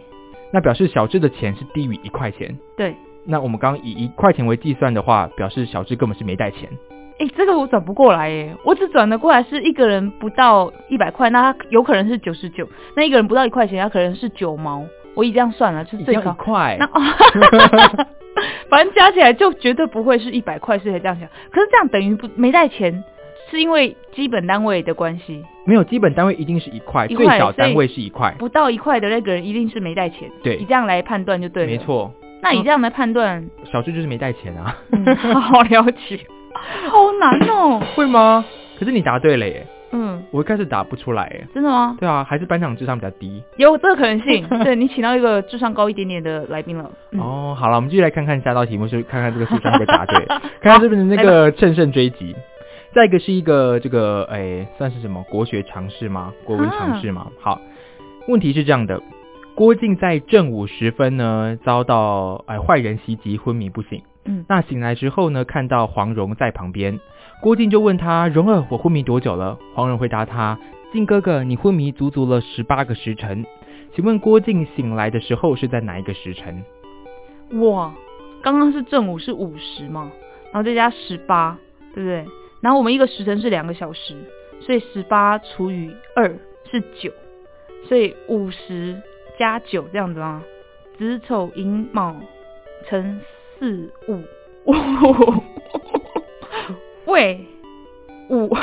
那表示小智的钱是低于一块钱。对。那我们刚刚以一块钱为计算的话，表示小智根本是没带钱。哎，这个我转不过来耶，我只转得过来是一个人不到一百块，那他有可能是九十九；那一个人不到一块钱，他可能是九毛。我以这样算了，就是最高。一块。[laughs] [laughs] 反正加起来就绝对不会是一百块，所以才这样想。可是这样等于不没带钱，是因为基本单位的关系。没有基本单位一定是一块，一块最小单位是一块。不到一块的那个人一定是没带钱。对以这样来判断就对了。没。错，那以这样来判断，小智就是没带钱啊。嗯，好了解，[laughs] 好难哦。会吗？可是你答对了耶，嗯，我一开始打不出来耶。真的吗？对啊，还是班长智商比较低。有这个可能性。[laughs] 对你请到一个智商高一点点的来宾了。嗯、哦，好了，我们继续来看看下道题目，是看看这个苏珊会不会答对，[laughs] 看看这边的那个乘胜追击。再一个是一个这个诶，算是什么国学常识吗？国文常识吗？好，问题是这样的，郭靖在正午时分呢，遭到哎坏人袭击，昏迷不醒。嗯那醒来之后呢，看到黄蓉在旁边，郭靖就问他：“蓉儿，我昏迷多久了？”黄蓉回答他：“靖哥哥，你昏迷足足了十八个时辰。请问郭靖醒来的时候是在哪一个时辰？”哇，刚刚是正午是五十嘛，然后再加十八，对不对？然后我们一个时辰是两个小时，所以十八除以二是九，所以五十加九这样子吗？子丑寅卯辰巳午午 [laughs] 未午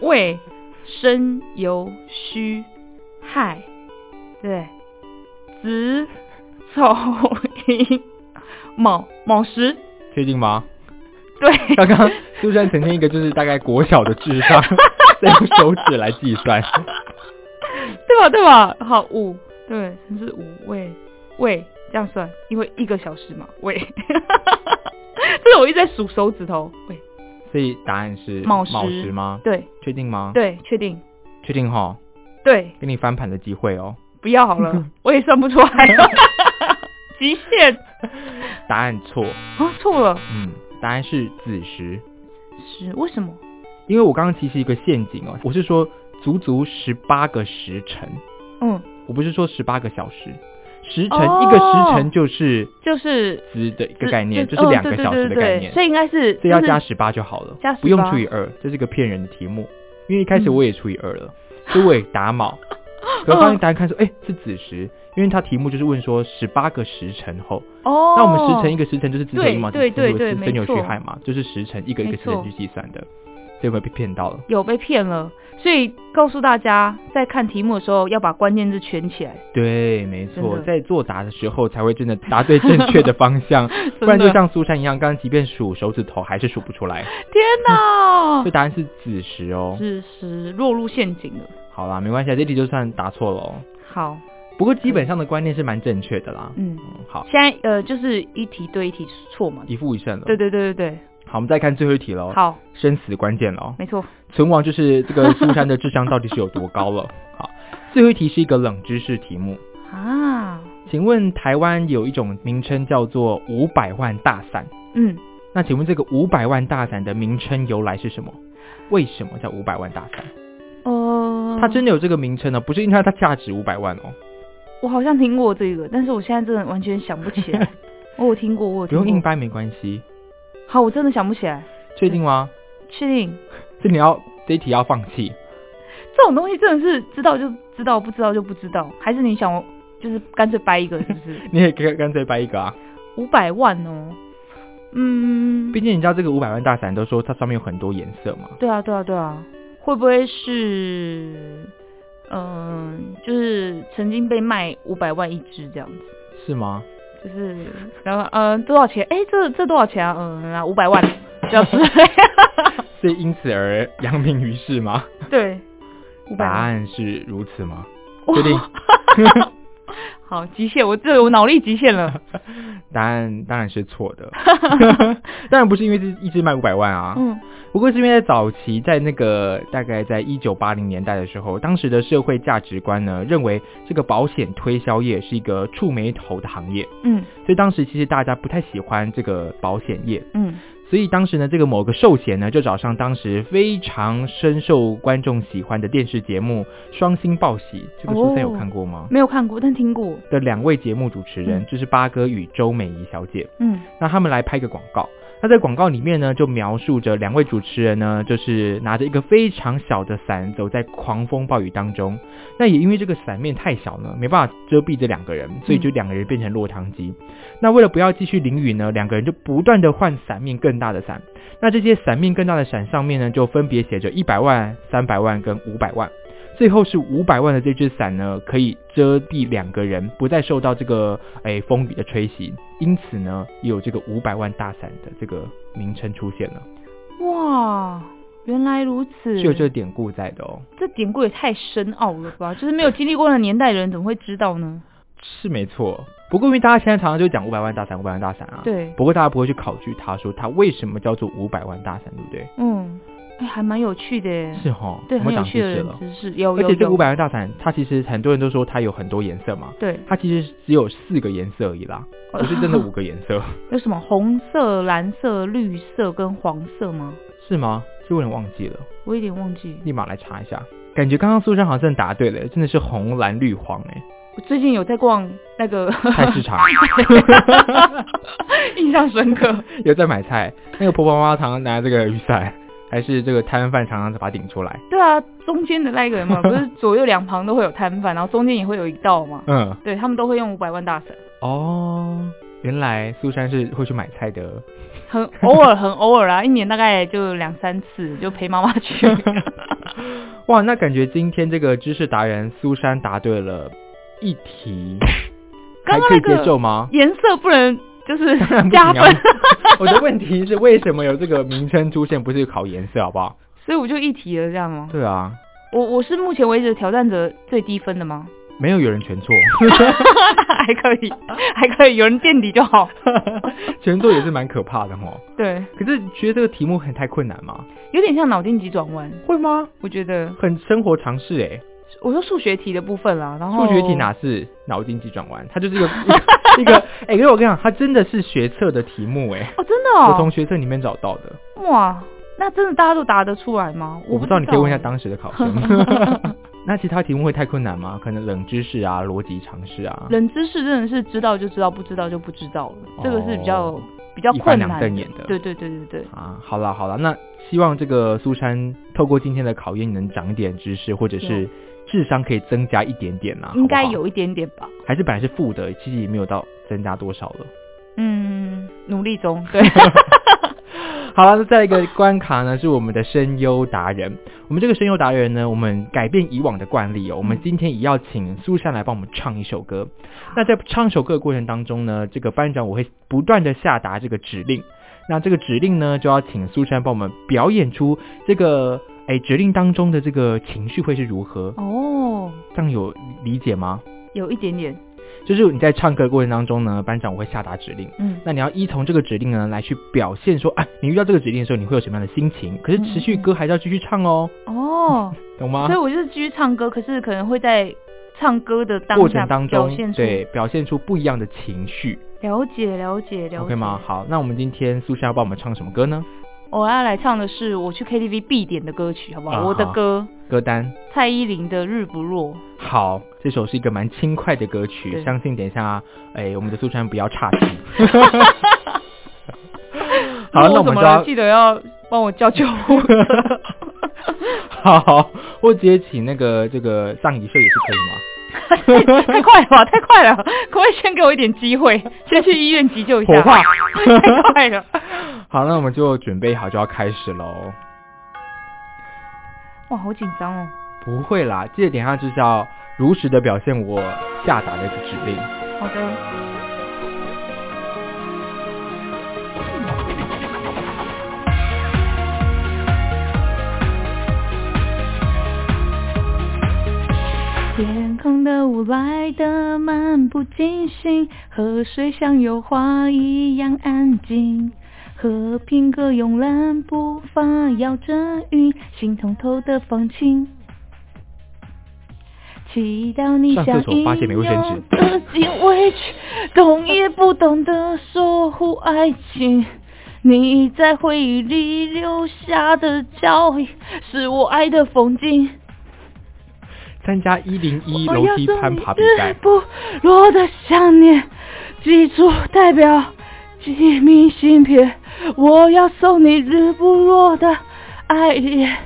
未申酉戌亥，对，子丑寅卯卯时，确定吗？对，刚刚苏珊呈现一个就是大概国小的智商，在 [laughs] 用手指来计算。对吧？对吧？好，五对，甚至五位位这样算，因为一个小时嘛，位。[laughs] 这是我一直在数手指头，喂，所以答案是卯时时吗？对。确定吗？，对，确定，确定哈，对，给你翻盘的机会哦。不要好了，[laughs] 我也算不出来了，[laughs] 极限。答案错，啊，错了，嗯，答案是子时。时为什么？因为我刚刚其实一个陷阱哦，我是说足足十八个时辰，嗯，我不是说十八个小时，时辰、哦一个时辰就是就是子的一个概念，就就是两个小时的对对概念，所以应该是所以要就是加十八就好了，加不用除以二，这是个骗人的题目。因为一开始嗯我也除以二了，所以我也打卯。[laughs] 可是发现答案看说，哎、是子时，因为他题目就是问说十八个时辰后，哦，那我们时辰一个时辰就是子丑对寅卯对对对是申酉戌没错。亥嘛，就是时辰一个一个时辰去计算的，所以会被骗到了。有被骗了，所以告诉大家，在看题目的时候要把关键字圈起来，对，没错，在作答的时候才会真的答对正确的方向，[laughs] 不然就像苏珊一样，刚刚即便数手指头还是数不出来。天哪这，答案是子时哦。子时落入陷阱了。好啦，没关系，啊，这题就算答错了哦。好，不过基本上的观念是蛮正确的啦。嗯，嗯，好，现在呃就是一题对一题错嘛。一负一胜了。对对对对对，好，我们再看最后一题喽。，好，生死关键喽。没错。存亡就是这个苏珊的智商到底是有多高了。好，最后一题是一个冷知识题目，啊，请问台湾有一种名称叫做五百万大伞，嗯，那请问这个五百万大伞的名称由来是什么？为什么叫五百万大伞？呃，它真的有这个名称呢？不是因为它价值五百万哦，我好像听过这个，但是我现在真的完全想不起来。[laughs] 我有听过，我有听过。不用硬掰没关系。好，我真的想不起来。确定吗？确定 [laughs] 这你要这一题要放弃。这种东西真的是知道就知道，不知道就不知道，还是你想就是干脆掰一个，是不是？[laughs] 你也干干脆掰一个啊！五百万哦，嗯，毕竟你知道这个五百万大伞都说它上面有很多颜色嘛。对啊，对啊，对啊，会不会是，嗯、就是曾经被卖五百万一只这样子？是吗？就是，然后，嗯、多少钱？哎，这这多少钱啊？嗯，五百万，这样子。所以因此而扬名于世吗？对，[laughs] 答。案是如此吗？哇确定？[laughs] 好，极限，我这我脑力极限了。[laughs] 答案当然是错的，当然不是因为是一只卖五百万啊，嗯不过是因为在早期，在那个大概在一九八零年代的时候，当时的社会价值观呢，认为这个保险推销业是一个触眉头的行业，嗯。所以当时其实大家不太喜欢这个保险业，嗯，所以当时呢，这个某个寿险呢，就找上当时非常深受观众喜欢的电视节目《双星报喜》，这个苏珊有哦看过吗？没有看过，但听过。的两位节目主持人，嗯。就是八哥与周美仪小姐。嗯。那他们来拍个广告，那在广告里面呢，就描述着两位主持人呢，就是拿着一个非常小的伞，走在狂风暴雨当中。那也因为这个伞面太小呢，没办法遮蔽这两个人，所以就两个人变成落汤鸡。那为了不要继续淋雨呢，两个人就不断的换伞面更大的伞。那这些伞面更大的伞上面呢，就分别写着一百万、三百万跟五百万。最后是五百万的这只伞呢，可以遮蔽两个人，不再受到这个诶风雨的吹袭，因此呢，也有这个五百万大伞的这个名称出现了。哇，原来如此，是有这个典故在的哦。这典故也太深奥了吧？就是没有经历过的年代的人怎么会知道呢？是没错，不过因为大家现在常常就讲五百万大伞，五百万大伞啊。对。不过大家不会去考据他说他为什么叫做五百万大伞，对不对？嗯。哎，还蛮有趣的，是哈，对，很有趣的知识，有而且这五百万大伞，它其实很多人都说它有很多颜色嘛，对，它其实只有四个颜色而已啦，不是真的 [laughs] 五个颜色。有什么红色、蓝色、绿色跟黄色吗？是吗？是我有点忘记了，我有点忘记，立马来查一下。感觉刚刚苏珊好像真的答对了，真的是红、蓝、绿、黄哎。我最近有在逛那个菜市场，[laughs] 印象深刻。[laughs] 有在买菜，那个婆婆妈妈常常拿这个雨伞。还是这个摊贩常常把它顶出来。对啊，中间的那一个人嘛，[laughs] 不是左右两旁都会有摊贩，然后中间也会有一道嘛。嗯，对他们都会用五百万大神。哦，原来苏珊是会去买菜的。很偶尔，很偶尔啊，[laughs] 一年大概就两三次，就陪妈妈去。[laughs] 哇，那感觉今天这个知识达人苏珊答对了一题，还可以接受吗？颜色不能。就是加分。[laughs] 我的问题是为什么有这个名称出现？不是考颜色好不好？所以我就一提了这样吗？对啊。我我是目前为止挑战者最低分的吗？没有，有人全错。[laughs] 还可以，还可以，有人垫底就好。[laughs] 全错也是蛮可怕的哦。对。可是觉得这个题目很太困难吗？有点像脑筋急转弯。会吗？我觉得很生活常识哎。我说数学题的部分啦，然后数学题哪是脑筋急转弯，它就是一个一个 [laughs] 哎，因为我跟你讲，它真的是学测的题目哎，哦，真的哦，我从学测里面找到的。哇，那真的大家都答得出来吗？我不知道，你可以问一下当时的考生。[laughs] [laughs] 那其他题目会太困难吗？可能冷知识啊，逻辑常识啊。冷知识真的是知道就知道，不知道就不知道了，这个是比较比较困难的。对对对对对。啊，好了好了，那希望这个苏珊透过今天的考验，你能长一点知识，或者是。智商可以增加一点点啊，应该有一点点吧？还是本来是负的，其实也没有到增加多少了。嗯，努力中。对。[laughs] 好了，那再一个关卡呢，是我们的声优达人。我们这个声优达人呢，我们改变以往的惯例哦，我们今天也要请苏珊来帮我们唱一首歌。那在唱一首歌的过程当中呢，这个班长我会不断的下达这个指令。那这个指令呢，就要请苏珊帮我们表演出这个。哎，决定当中的这个情绪会是如何？哦，这样有理解吗？有一点点，就是你在唱歌的过程当中呢，班长我会下达指令，嗯，那你要依从这个指令呢来去表现说，哎，你遇到这个指令的时候，你会有什么样的心情？可是持续歌还是要继续唱哦。哦，[laughs] 懂吗？所以我就是继续唱歌，可是可能会在唱歌的过程当中，对，表现出不一样的情绪。了解，了解，了解。OK 吗？好，那我们今天苏珊要帮我们唱什么歌呢？我要来唱的是我去 KTV 必点的歌曲，好不好？我的歌歌单，蔡依林的《日不落》。好，这首是一个蛮轻快的歌曲，相信等一下，哎，我们的苏珊不要岔题。[laughs] 好，那我们就记得要帮我叫救护车。[laughs] 好，我直接请那个这个上一岁也是可以吗？[laughs] 太快了吧，太快了！可不可以先给我一点机会，先去医院急救一下？太快了。好，那我们就准备好就要开始喽。哇，好紧张哦！不会啦，记得等下就是要如实的表现我下达的指令。好的。天空的雾来得漫不经心，河水像油画一样安静。和平鸽慵懒步伐摇着云，心通透的放晴。祈祷你像一样的紧委屈，动也不懂得守护爱情。你在回忆里留下的脚印，是我爱的风景。参加一零一楼梯攀爬比赛。不落的想念，记住代表寄明信片，我要送你日不落的爱恋，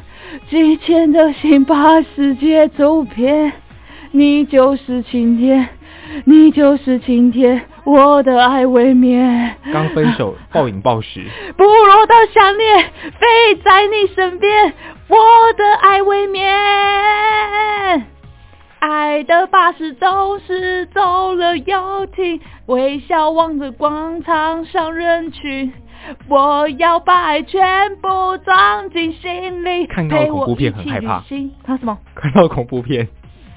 寄千的心把世界走遍，你就是晴天，你就是晴天，我的爱未眠。刚分手，暴饮暴食，[laughs] 不落的想念飞在你身边，我的爱未眠。爱的巴士总是走了又停，微笑望着广场上人群。我要把爱全部装进心里，看到恐怖片很害怕。看什么？看到恐怖片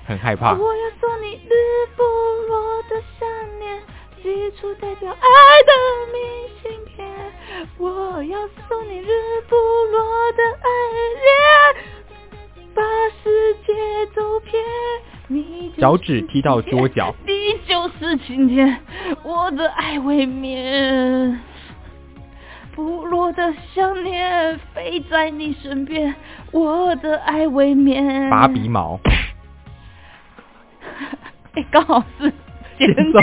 很害怕。我要送你日不落的想念，寄出代表爱的明信片。我要送你日不落的爱恋，把世界走遍。脚趾踢到桌角，你就是晴天，我的爱未眠。不落的想念飞在你身边，我的爱未眠。拔鼻毛，[laughs] 哎，刚好是 [laughs] 剪走。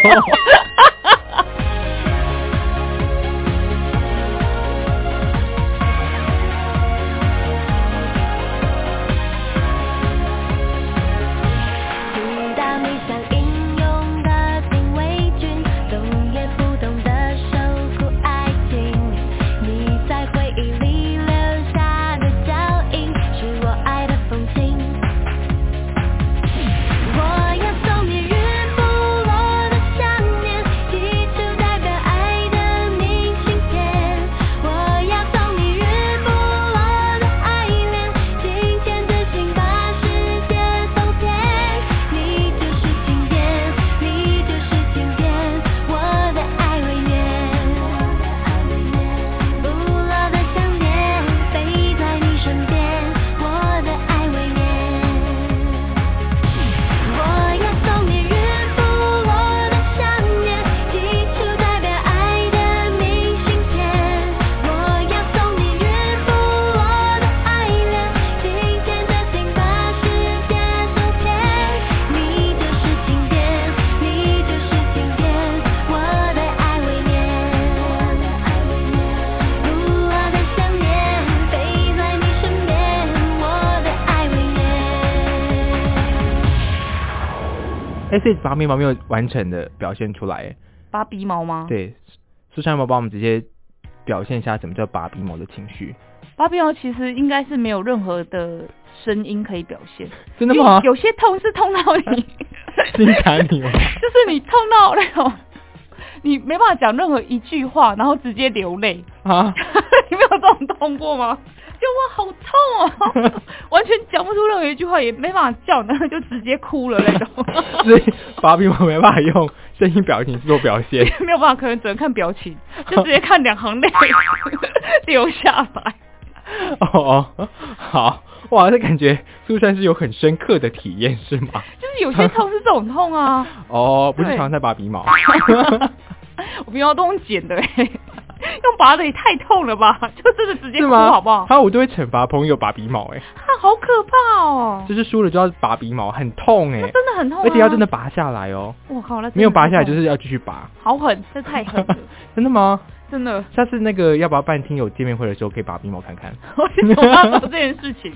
这拔鼻毛没有完成的表现出来，拔鼻毛吗？对，苏珊有没有帮我们直接表现一下什么叫拔鼻毛的情绪？拔鼻毛其实应该是没有任何的声音可以表现，真的吗？有些痛是痛到你心坎里吗？[laughs] 就是你痛到那种，你没办法讲任何一句话，然后直接流泪啊？[laughs] 你没有这种痛过吗？就哇，好痛哦，完全讲不出任何一句话，也没办法叫，然后 [laughs] 就直接哭了那种。[laughs] 所以拔鼻毛没办法用声音表情做表现，[laughs] 没有办法，可能只能看表情，就直接看两行泪流下来。哦哦，好哇，这感觉苏珊是有很深刻的体验是吗？就是有些痛是这种痛啊。哦，不是常常在拔鼻毛。我鼻毛都用剪的哎。[laughs] 用拔的也太痛了吧！[laughs] 就真的直接哭好不好？还有我都会惩罚朋友拔鼻毛哎，他好可怕哦！就是输了就要拔鼻毛，很痛哎，真的很痛，而且要真的拔下来哦。我靠，那没有拔下来就是要继续拔，好狠，这太狠了！[laughs] 真的吗？真的。下次那个要不要办听友见面会的时候可以拔鼻毛看看？我先说他这件事情，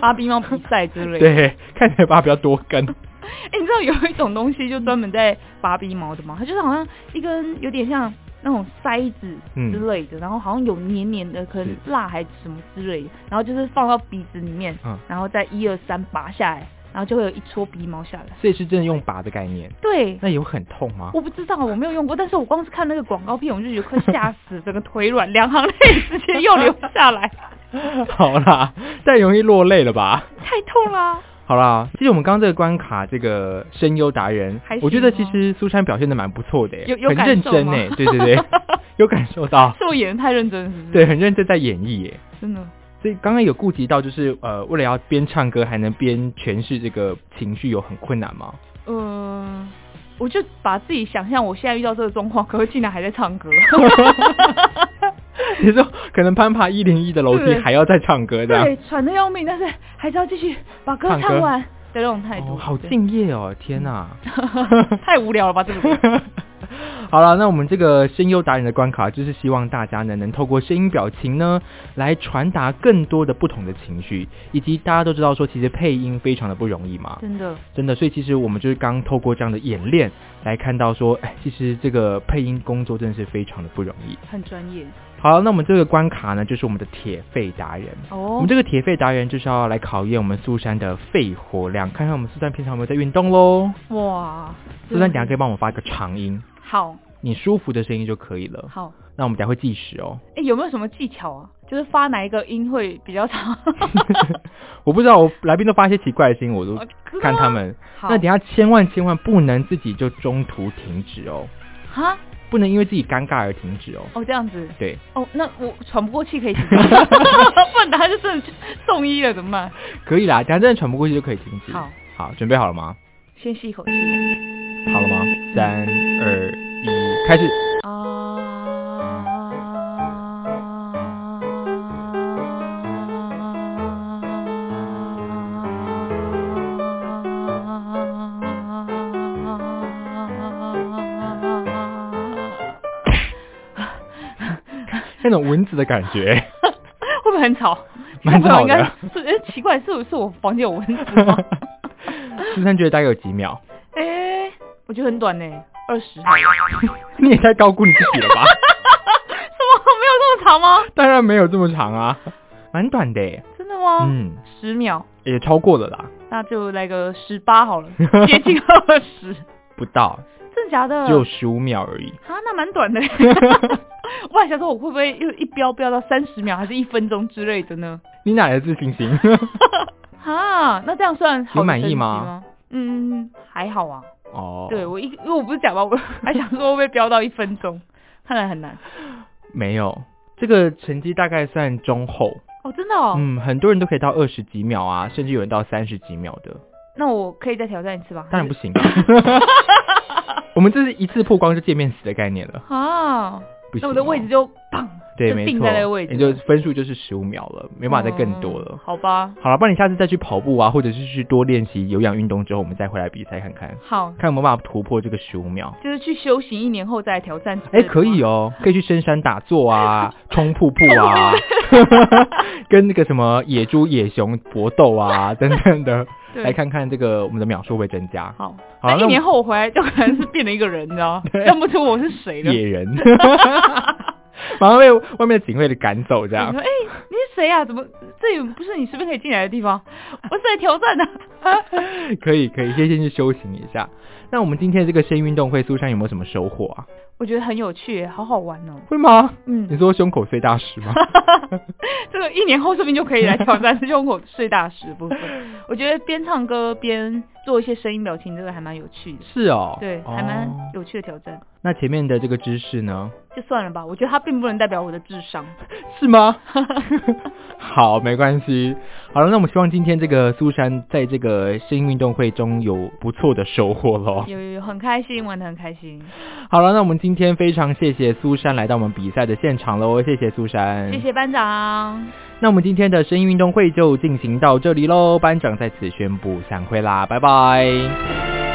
拔鼻毛比赛之类。对，看起来拔比较多根。哎，你知道有一种东西就专门在拔鼻毛的吗？它就是好像一根有点像。那种塞子之类的，然后好像有黏黏的，可能蜡还是什么之类的，然后就是放到鼻子里面，然后再一二三拔下来，然后就会有一撮鼻毛下来。所以是真的用拔的概念。对。那有很痛吗？我不知道，我没有用过，但是我光是看那个广告片，我就觉得快吓死，整个腿软，两行泪直接又流下来。[laughs] 好啦，太容易落泪了吧？太痛了。好啦，其实我们刚刚这个关卡，这个声优达人，我觉得其实苏珊表现的蛮不错的，有有很认真呢，对对对，[laughs] 有感受到，是我演的太认真，是不是？对，很认真在演绎耶，真的。所以刚刚有顾及到，就是呃，为了要边唱歌还能边诠释这个情绪，有很困难吗？嗯，我就把自己想象我现在遇到这个状况，可是竟然还在唱歌。[laughs] [laughs] 你说可能攀爬一零一的楼梯还要再唱歌的，对，喘的要命，但是还是要继续把歌唱完。[laughs] 的那种态度。好敬业哦，天哪，[laughs] 太无聊了吧这个。好了，那我们这个声优达人的关卡，就是希望大家呢能透过声音表情呢，来传达更多的不同的情绪，以及大家都知道说，其实配音非常的不容易嘛，真的，真的，所以其实我们就是刚透过这样的演练，来看到说，哎，其实这个配音工作真的是非常的不容易，很专业。好，那我们这个关卡呢，就是我们的铁肺达人。哦，我们这个铁肺达人就是要来考验我们苏珊的肺活量，看看我们苏珊平常有没有在运动喽。哇，苏珊，等下可以帮我发个长音。好，你舒服的声音就可以了。好，那我们等下会计时哦。哎，有没有什么技巧啊？就是发哪一个音会比较长？[laughs] [laughs] 我不知道，我来宾都发一些奇怪的声音，我都看他们。那等下千万千万不能自己就中途停止哦。哈？不能因为自己尴尬而停止哦。哦，这样子。对。哦，那我喘不过气可以停止。[laughs] 不然他就真的送医了，怎么办？可以啦，等下真的喘不过气就可以停止。好，好，准备好了吗？先吸一口气。好了吗？三二一，开始。那种蚊子的感觉，[laughs] 会不会很吵？[laughs] 蛮吵的。是哎，奇怪，是不是我房间有蚊子吗？[laughs] 苏珊觉得大概有几秒？哎，我觉得很短呢，二十。你也太高估你自己了吧？什么？没有这么长吗？当然没有这么长啊，蛮短的。真的吗？嗯，十秒也超过了啦。那就来个十八好了，接近二十。不到。真的假的？只有十五秒而已。啊，那蛮短的。[laughs] 我还想说，我会不会又一飙飙到三十秒，还是一分钟之类的呢？你哪来的自信心？[laughs] 啊，那这样算你满意吗？嗯，还好啊。哦。对我一，因为我不是讲吗？我 [laughs] 还想说会不会飙到一分钟，看来很难。没有，这个成绩大概算中后。哦，真的哦。嗯，很多人都可以到二十几秒啊，甚至有人到三十几秒的。那我可以再挑战一次吧？当然不行。我们这是一次曝光就见面死的概念了。啊。那我的位置就砰，对，没错，你就分数就是十五秒了，没办法再更多了。好吧，好了，不然你下次再去跑步啊，或者是去多练习有氧运动之后，我们再回来比赛看看。好，看有没有办法突破这个十五秒。就是去修行一年后再挑战。哎，可以哦，可以去深山打坐啊，[laughs] 冲瀑布啊，[laughs] 跟那个什么野猪、野熊搏斗啊，等等的。来看看这个我们的秒数会增加。好，那一年后我回来就可能是变了一个人，你知道吗 [laughs] 认不出我是谁了。野人，[laughs] 马上被外面的警卫给赶走，这样。说，哎，你是谁呀？怎么这里不是你随便可以进来的地方？我是来挑战的。[laughs] 可以，可以，先先去修行一下。那我们今天的这个声音运动会，苏珊有没有什么收获啊？我觉得很有趣，好好玩哦。会吗？嗯。你说胸口碎大石吗？[laughs] 这个一年后说不定就可以来挑战胸口碎大石部分。我觉得边唱歌边做一些声音表情，这个还蛮有趣的。是哦。对，还蛮有趣的挑战。那前面的这个知识呢？就算了吧，我觉得它并不能代表我的智商。[laughs] 是吗？[laughs] 好，没关系。好了，那我们希望今天这个苏珊在这个声音运动会中有不错的收获喽。有有有，很开心，玩的很开心。好了，那我们今天非常谢谢苏珊来到我们比赛的现场喽，谢谢苏珊，谢谢班长。那我们今天的声音运动会就进行到这里喽，班长在此宣布散会啦，拜拜。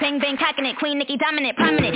Bang bang cocking it, Queen Nicki dominant, prominent.